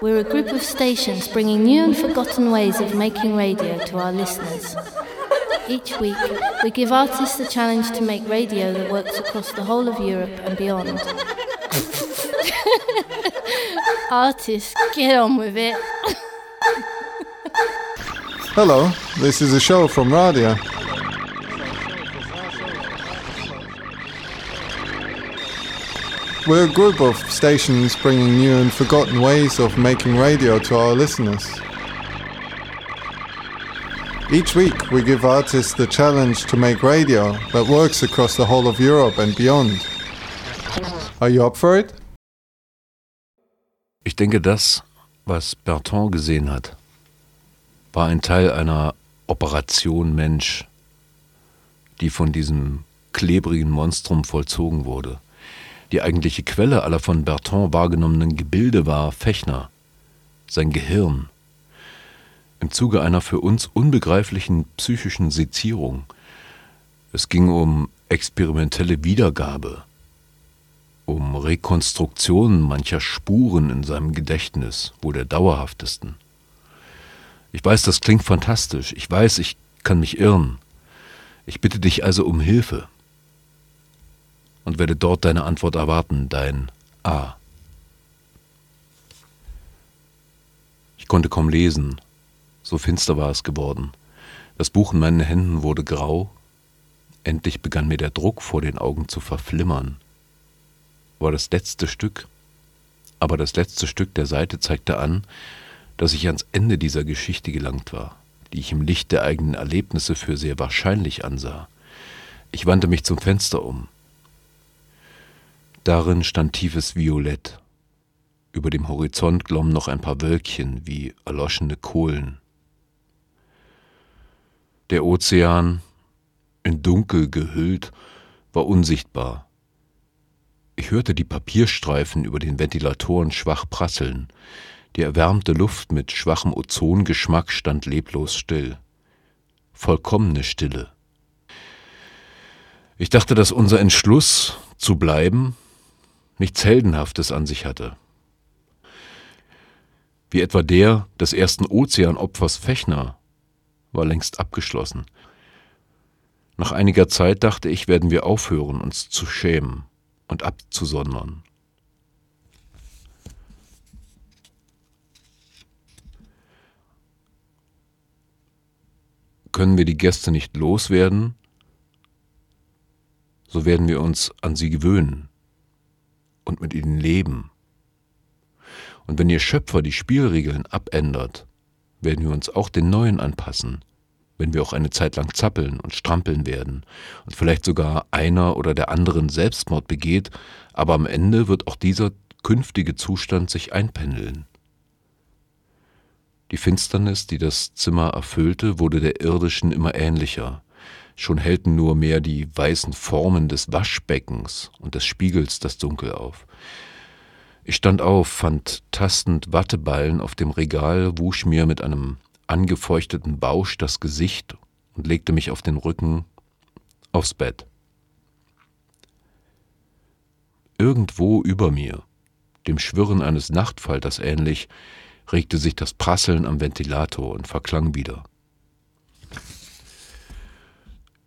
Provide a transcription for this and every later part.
We're a group of stations bringing new and forgotten ways of making radio to our listeners. Each week, we give artists the challenge to make radio that works across the whole of Europe and beyond. artists, get on with it. Hello, this is a show from Radio. We're a group of stations bringing new and forgotten ways of making radio to our listeners. Each week, we give artists the challenge to make radio that works across the whole of Europe and beyond. Are you up for it? Ich denke, das, was Bertrand gesehen hat, war ein Teil einer Operation Mensch, die von diesem klebrigen Monstrum vollzogen wurde. Die eigentliche Quelle aller von Bertrand wahrgenommenen Gebilde war Fechner, sein Gehirn. Im Zuge einer für uns unbegreiflichen psychischen Sezierung. Es ging um experimentelle Wiedergabe, um Rekonstruktion mancher Spuren in seinem Gedächtnis, wohl der dauerhaftesten. Ich weiß, das klingt fantastisch. Ich weiß, ich kann mich irren. Ich bitte dich also um Hilfe und werde dort deine Antwort erwarten, dein A. Ich konnte kaum lesen, so finster war es geworden. Das Buch in meinen Händen wurde grau. Endlich begann mir der Druck vor den Augen zu verflimmern. War das letzte Stück, aber das letzte Stück der Seite zeigte an, dass ich ans Ende dieser Geschichte gelangt war, die ich im Licht der eigenen Erlebnisse für sehr wahrscheinlich ansah. Ich wandte mich zum Fenster um. Darin stand tiefes Violett. Über dem Horizont glommen noch ein paar Wölkchen wie erloschene Kohlen. Der Ozean, in Dunkel gehüllt, war unsichtbar. Ich hörte die Papierstreifen über den Ventilatoren schwach prasseln. Die erwärmte Luft mit schwachem Ozongeschmack stand leblos still. Vollkommene Stille. Ich dachte, dass unser Entschluss zu bleiben nichts Heldenhaftes an sich hatte. Wie etwa der des ersten Ozeanopfers Fechner war längst abgeschlossen. Nach einiger Zeit dachte ich, werden wir aufhören, uns zu schämen und abzusondern. Können wir die Gäste nicht loswerden, so werden wir uns an sie gewöhnen und mit ihnen leben. Und wenn ihr Schöpfer die Spielregeln abändert, werden wir uns auch den neuen anpassen, wenn wir auch eine Zeit lang zappeln und strampeln werden und vielleicht sogar einer oder der anderen Selbstmord begeht, aber am Ende wird auch dieser künftige Zustand sich einpendeln. Die Finsternis, die das Zimmer erfüllte, wurde der irdischen immer ähnlicher, Schon hellten nur mehr die weißen Formen des Waschbeckens und des Spiegels das Dunkel auf. Ich stand auf, fand tastend Watteballen auf dem Regal, wusch mir mit einem angefeuchteten Bausch das Gesicht und legte mich auf den Rücken aufs Bett. Irgendwo über mir, dem Schwirren eines Nachtfalters ähnlich, regte sich das Prasseln am Ventilator und verklang wieder.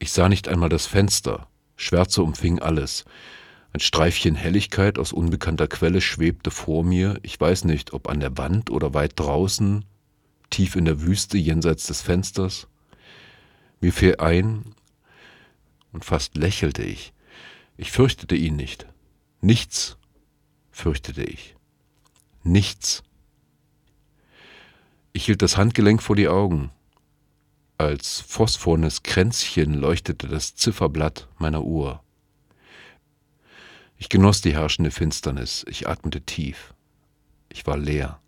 Ich sah nicht einmal das Fenster. Schwärze umfing alles. Ein Streifchen Helligkeit aus unbekannter Quelle schwebte vor mir, ich weiß nicht, ob an der Wand oder weit draußen, tief in der Wüste jenseits des Fensters. Mir fiel ein, und fast lächelte ich. Ich fürchtete ihn nicht. Nichts fürchtete ich. Nichts. Ich hielt das Handgelenk vor die Augen. Als phosphornes Kränzchen leuchtete das Zifferblatt meiner Uhr. Ich genoss die herrschende Finsternis, ich atmete tief. Ich war leer,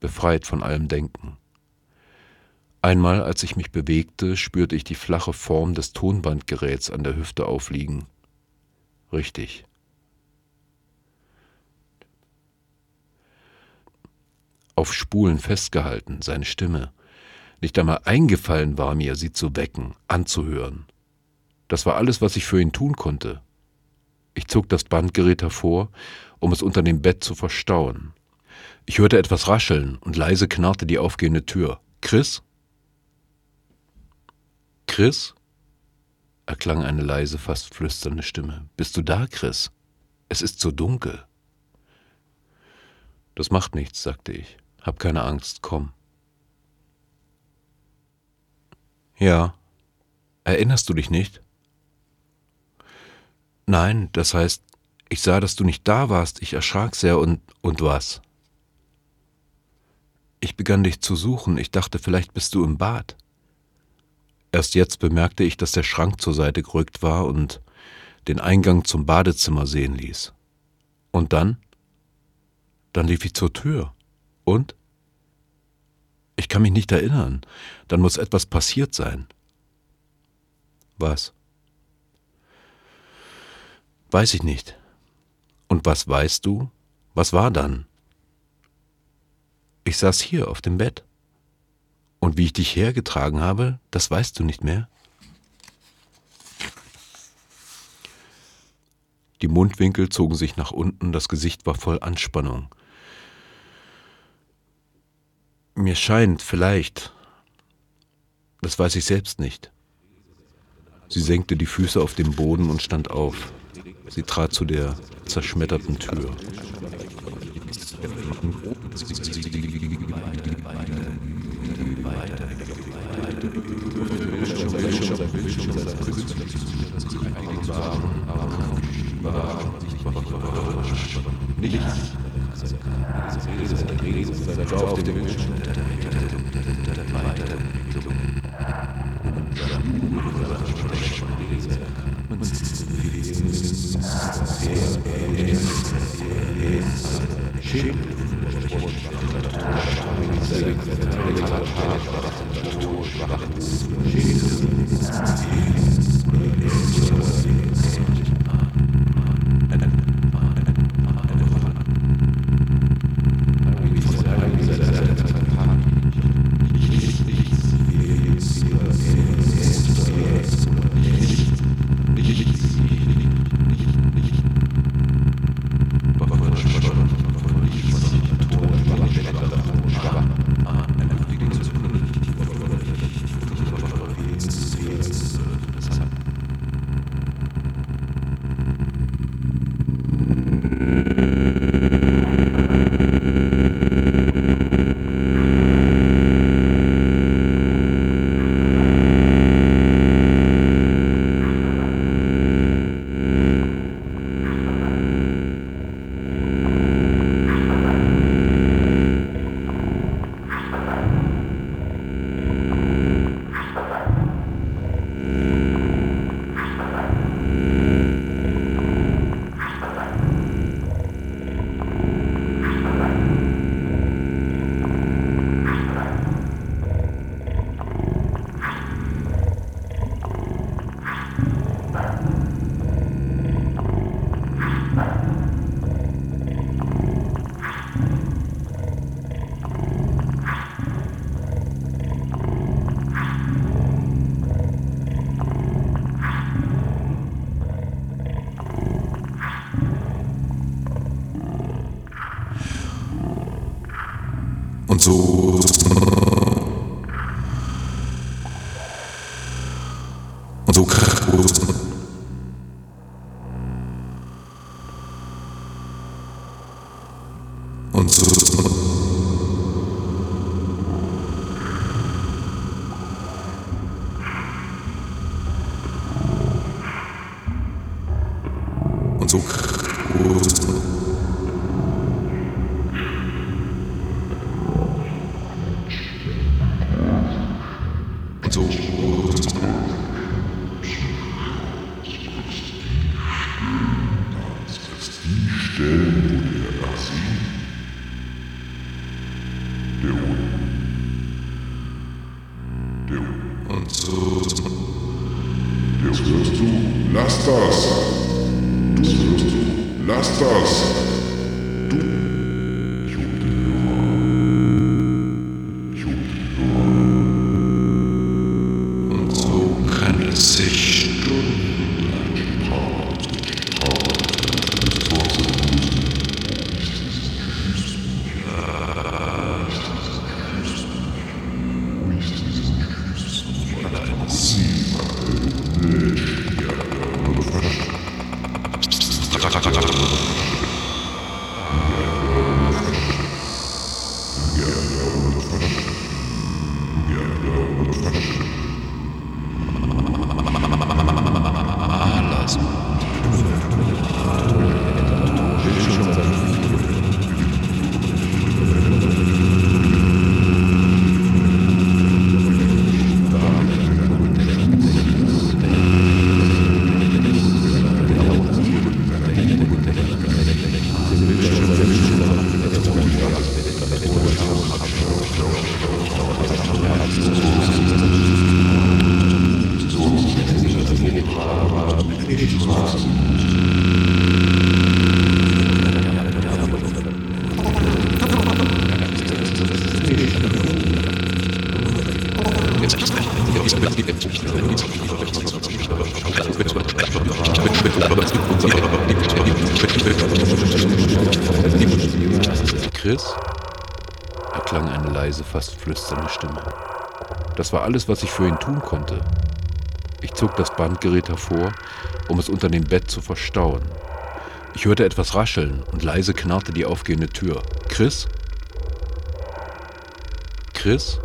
befreit von allem Denken. Einmal, als ich mich bewegte, spürte ich die flache Form des Tonbandgeräts an der Hüfte aufliegen. Richtig. Auf Spulen festgehalten, seine Stimme. Nicht einmal eingefallen war mir, sie zu wecken, anzuhören. Das war alles, was ich für ihn tun konnte. Ich zog das Bandgerät hervor, um es unter dem Bett zu verstauen. Ich hörte etwas rascheln und leise knarrte die aufgehende Tür. Chris? Chris? erklang eine leise, fast flüsternde Stimme. Bist du da, Chris? Es ist so dunkel. Das macht nichts, sagte ich. Hab keine Angst, komm. Ja. Erinnerst du dich nicht? Nein, das heißt, ich sah, dass du nicht da warst, ich erschrak sehr und und was? Ich begann dich zu suchen, ich dachte, vielleicht bist du im Bad. Erst jetzt bemerkte ich, dass der Schrank zur Seite gerückt war und den Eingang zum Badezimmer sehen ließ. Und dann? Dann lief ich zur Tür. Und? Ich kann mich nicht erinnern. Dann muss etwas passiert sein. Was? Weiß ich nicht. Und was weißt du? Was war dann? Ich saß hier auf dem Bett. Und wie ich dich hergetragen habe, das weißt du nicht mehr? Die Mundwinkel zogen sich nach unten, das Gesicht war voll Anspannung. Mir scheint, vielleicht, das weiß ich selbst nicht. Sie senkte die Füße auf den Boden und stand auf. Sie trat zu der zerschmetterten Tür. Nichts. Auf dem Bildschirm Und Quer é assim? Chris? erklang eine leise, fast flüsternde Stimme. Das war alles, was ich für ihn tun konnte. Ich zog das Bandgerät hervor, um es unter dem Bett zu verstauen. Ich hörte etwas rascheln und leise knarrte die aufgehende Tür. Chris? Chris?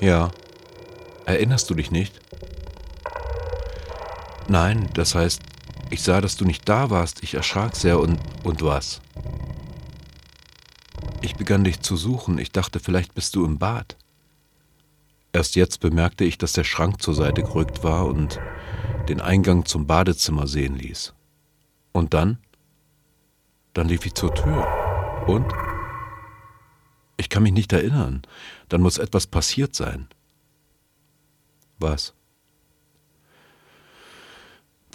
Ja. Erinnerst du dich nicht? Nein, das heißt, ich sah, dass du nicht da warst. Ich erschrak sehr und. und was? Ich begann dich zu suchen. Ich dachte, vielleicht bist du im Bad. Erst jetzt bemerkte ich, dass der Schrank zur Seite gerückt war und den Eingang zum Badezimmer sehen ließ. Und dann? Dann lief ich zur Tür. Und? Ich kann mich nicht erinnern. Dann muss etwas passiert sein. Was?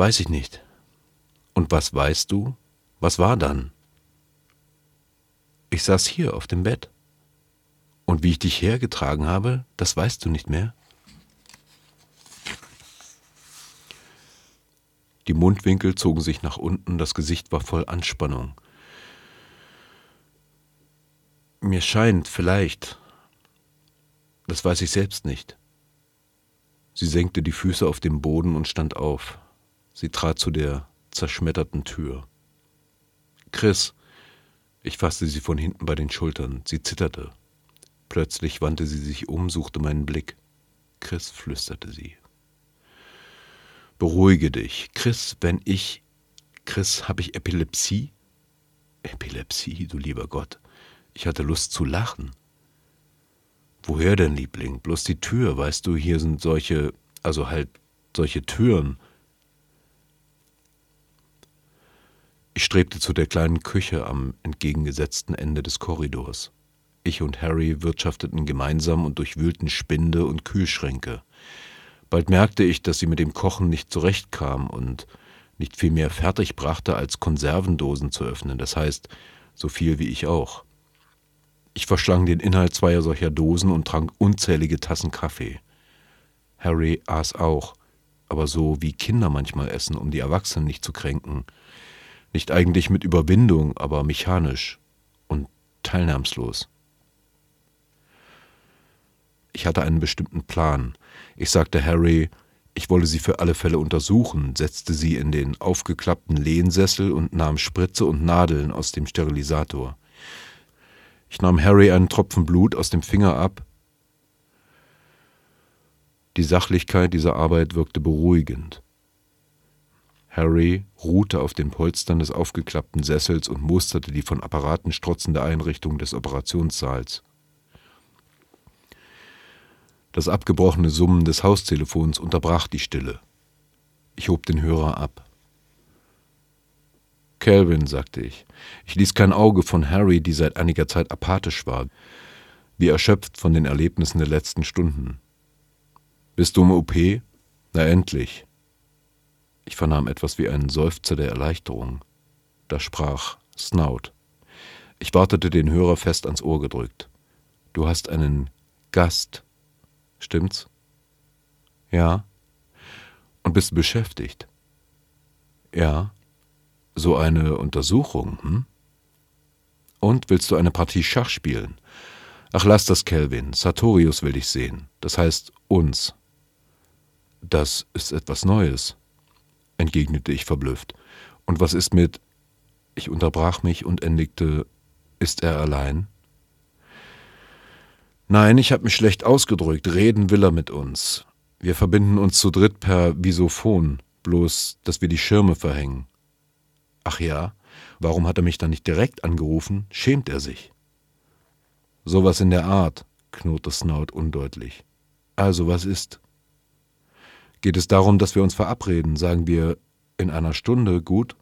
Weiß ich nicht. Und was weißt du? Was war dann? Ich saß hier auf dem Bett. Und wie ich dich hergetragen habe, das weißt du nicht mehr? Die Mundwinkel zogen sich nach unten, das Gesicht war voll Anspannung. Mir scheint, vielleicht, das weiß ich selbst nicht. Sie senkte die Füße auf den Boden und stand auf. Sie trat zu der zerschmetterten Tür. Chris, ich fasste sie von hinten bei den Schultern. Sie zitterte. Plötzlich wandte sie sich um, suchte meinen Blick. Chris, flüsterte sie. Beruhige dich. Chris, wenn ich. Chris, habe ich Epilepsie? Epilepsie, du lieber Gott. Ich hatte Lust zu lachen. Woher denn, Liebling? Bloß die Tür, weißt du, hier sind solche, also halt solche Türen. Ich strebte zu der kleinen Küche am entgegengesetzten Ende des Korridors. Ich und Harry wirtschafteten gemeinsam und durchwühlten Spinde und Kühlschränke. Bald merkte ich, dass sie mit dem Kochen nicht zurechtkam und nicht viel mehr fertig brachte, als Konservendosen zu öffnen, das heißt, so viel wie ich auch. Ich verschlang den Inhalt zweier solcher Dosen und trank unzählige Tassen Kaffee. Harry aß auch, aber so wie Kinder manchmal essen, um die Erwachsenen nicht zu kränken. Nicht eigentlich mit Überwindung, aber mechanisch und teilnahmslos. Ich hatte einen bestimmten Plan. Ich sagte Harry, ich wolle sie für alle Fälle untersuchen, setzte sie in den aufgeklappten Lehnsessel und nahm Spritze und Nadeln aus dem Sterilisator. Ich nahm Harry einen Tropfen Blut aus dem Finger ab. Die Sachlichkeit dieser Arbeit wirkte beruhigend. Harry ruhte auf den Polstern des aufgeklappten Sessels und musterte die von Apparaten strotzende Einrichtung des Operationssaals. Das abgebrochene Summen des Haustelefons unterbrach die Stille. Ich hob den Hörer ab. Calvin, sagte ich. Ich ließ kein Auge von Harry, die seit einiger Zeit apathisch war, wie erschöpft von den Erlebnissen der letzten Stunden. Bist du im OP? Na endlich. Ich vernahm etwas wie einen Seufzer der Erleichterung. Da sprach Snout. Ich wartete den Hörer fest ans Ohr gedrückt. Du hast einen Gast. Stimmt's? Ja. Und bist beschäftigt? Ja. So eine Untersuchung, hm? Und willst du eine Partie Schach spielen? Ach, lass das, Kelvin. Sartorius will dich sehen. Das heißt uns. Das ist etwas Neues, entgegnete ich verblüfft. Und was ist mit. Ich unterbrach mich und endigte. Ist er allein? Nein, ich habe mich schlecht ausgedrückt. Reden will er mit uns. Wir verbinden uns zu dritt per Visophon, bloß, dass wir die Schirme verhängen. Ach ja, warum hat er mich dann nicht direkt angerufen? Schämt er sich? Sowas in der Art, knurrte Snout undeutlich. Also, was ist? Geht es darum, dass wir uns verabreden, sagen wir in einer Stunde, gut?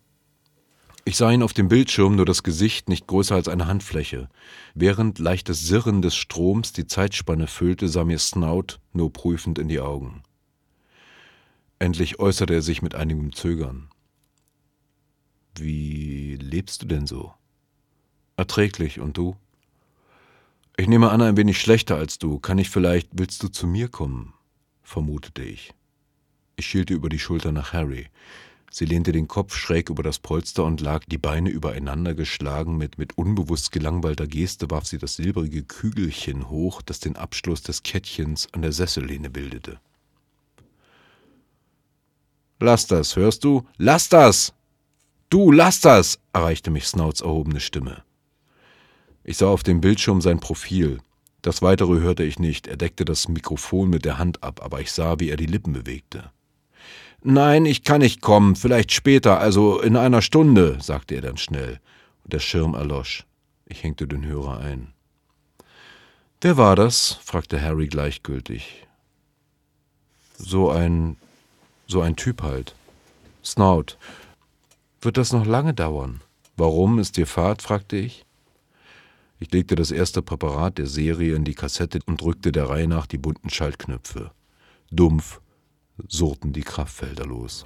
Ich sah ihn auf dem Bildschirm, nur das Gesicht nicht größer als eine Handfläche. Während leichtes Sirren des Stroms die Zeitspanne füllte, sah mir Snout nur prüfend in die Augen. Endlich äußerte er sich mit einigem Zögern. Wie lebst du denn so? Erträglich, und du? Ich nehme an, ein wenig schlechter als du. Kann ich vielleicht, willst du zu mir kommen? vermutete ich. Ich schielte über die Schulter nach Harry. Sie lehnte den Kopf schräg über das Polster und lag die Beine übereinander geschlagen. Mit, mit unbewusst gelangweilter Geste warf sie das silbrige Kügelchen hoch, das den Abschluss des Kettchens an der Sessellehne bildete. Lass das, hörst du? Lass das! Du, lass das! erreichte mich Snouts erhobene Stimme. Ich sah auf dem Bildschirm sein Profil. Das weitere hörte ich nicht. Er deckte das Mikrofon mit der Hand ab, aber ich sah, wie er die Lippen bewegte. Nein, ich kann nicht kommen, vielleicht später, also in einer Stunde, sagte er dann schnell, und der Schirm erlosch. Ich hängte den Hörer ein. Wer war das? fragte Harry gleichgültig. So ein. so ein Typ halt. Snout. Wird das noch lange dauern? Warum ist dir Fahrt? fragte ich. Ich legte das erste Präparat der Serie in die Kassette und drückte der Reihe nach die bunten Schaltknöpfe. Dumpf surrten die Kraftfelder los.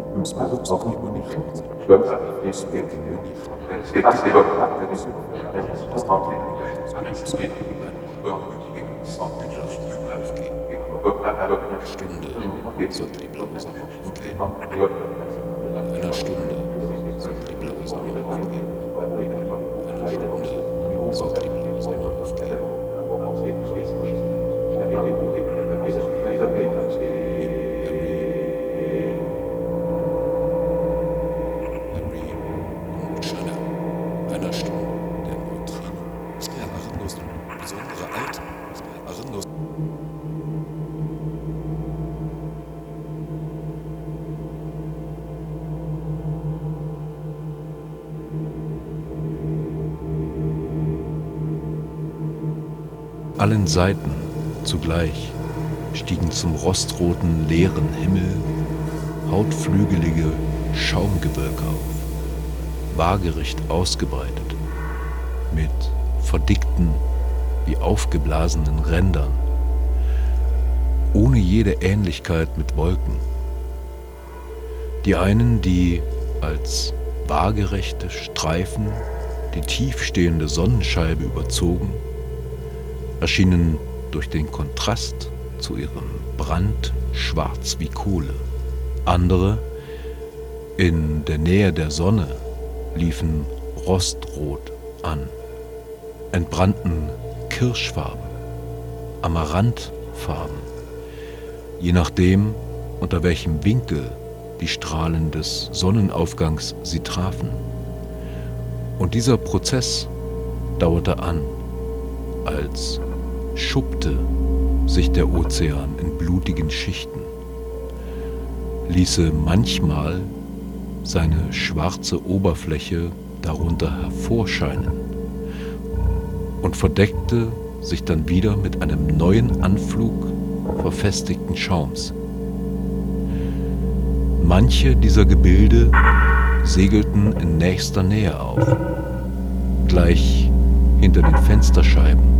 blaue Sonne aufgehen. Einer allen Seiten zugleich stiegen zum rostroten, leeren Himmel hautflügelige Schaumgewölke auf, waagerecht ausgebreitet, mit verdickten, wie aufgeblasenen Rändern, ohne jede Ähnlichkeit mit Wolken. Die einen, die als waagerechte Streifen die tiefstehende Sonnenscheibe überzogen, erschienen durch den Kontrast zu ihrem Brand schwarz wie Kohle. Andere, in der Nähe der Sonne, liefen rostrot an, entbrannten Kirschfarben, Amaranthfarben, je nachdem, unter welchem Winkel die Strahlen des Sonnenaufgangs sie trafen. Und dieser Prozess dauerte an, als schuppte sich der Ozean in blutigen Schichten, ließe manchmal seine schwarze Oberfläche darunter hervorscheinen und verdeckte sich dann wieder mit einem neuen Anflug verfestigten Schaums. Manche dieser Gebilde segelten in nächster Nähe auf, gleich hinter den Fensterscheiben,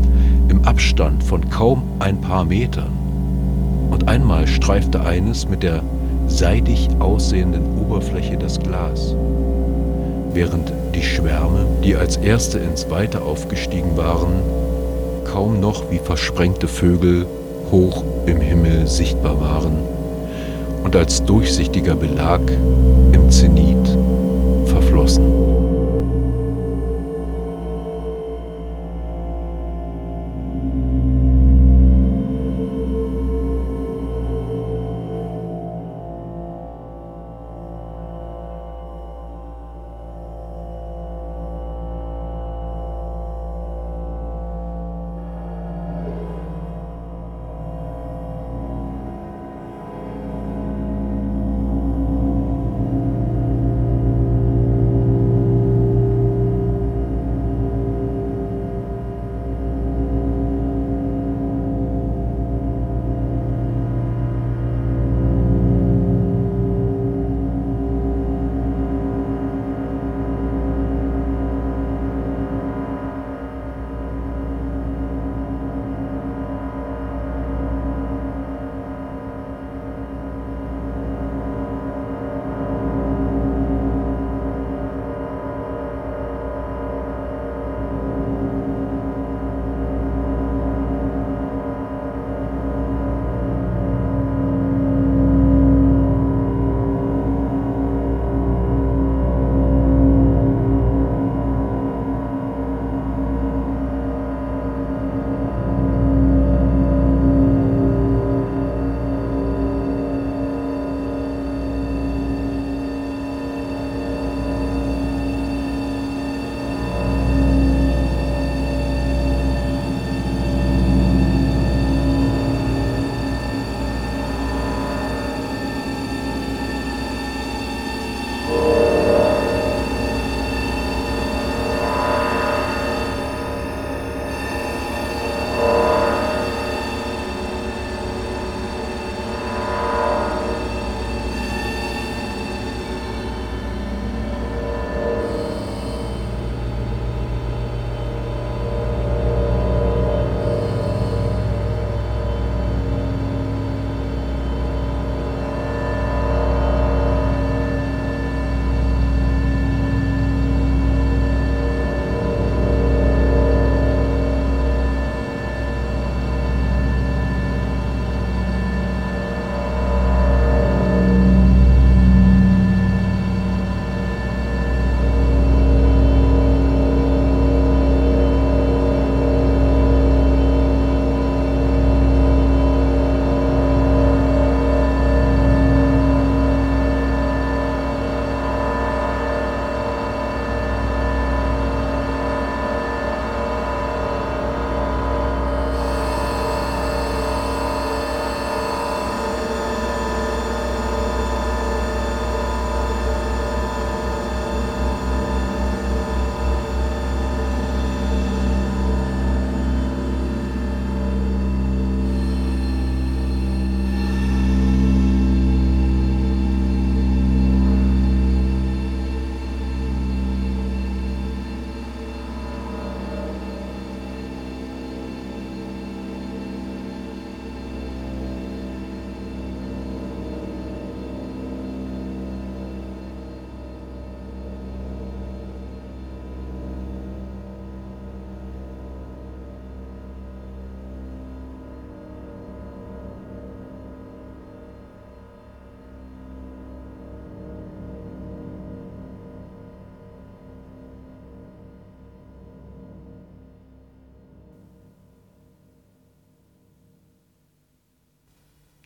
im Abstand von kaum ein paar Metern. Und einmal streifte eines mit der seidig aussehenden Oberfläche das Glas, während die Schwärme, die als erste ins Weite aufgestiegen waren, kaum noch wie versprengte Vögel hoch im Himmel sichtbar waren und als durchsichtiger Belag im Zenit verflossen.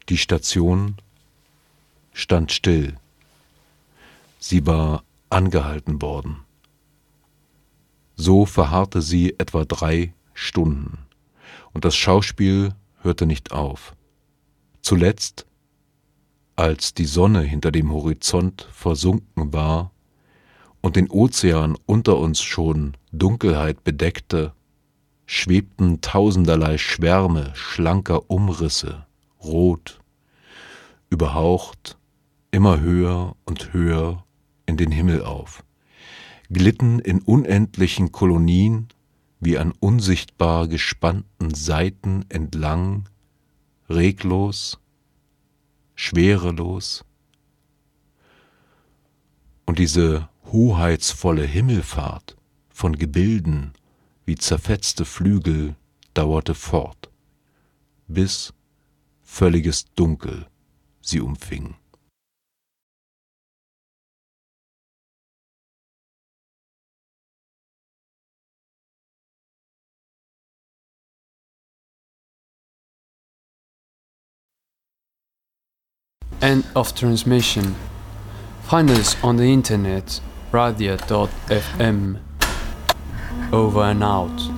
Die Station stand still Sie war angehalten worden. So verharrte sie etwa drei Stunden, und das Schauspiel hörte nicht auf. Zuletzt, als die Sonne hinter dem Horizont versunken war und den Ozean unter uns schon Dunkelheit bedeckte, schwebten tausenderlei Schwärme schlanker Umrisse, rot, überhaucht, immer höher und höher in den Himmel auf, glitten in unendlichen Kolonien wie an unsichtbar gespannten Seiten entlang, reglos, schwerelos. Und diese hoheitsvolle Himmelfahrt von Gebilden wie zerfetzte Flügel dauerte fort, bis völliges Dunkel sie umfing. End of transmission. Find us on the internet radio.fm. Over and out.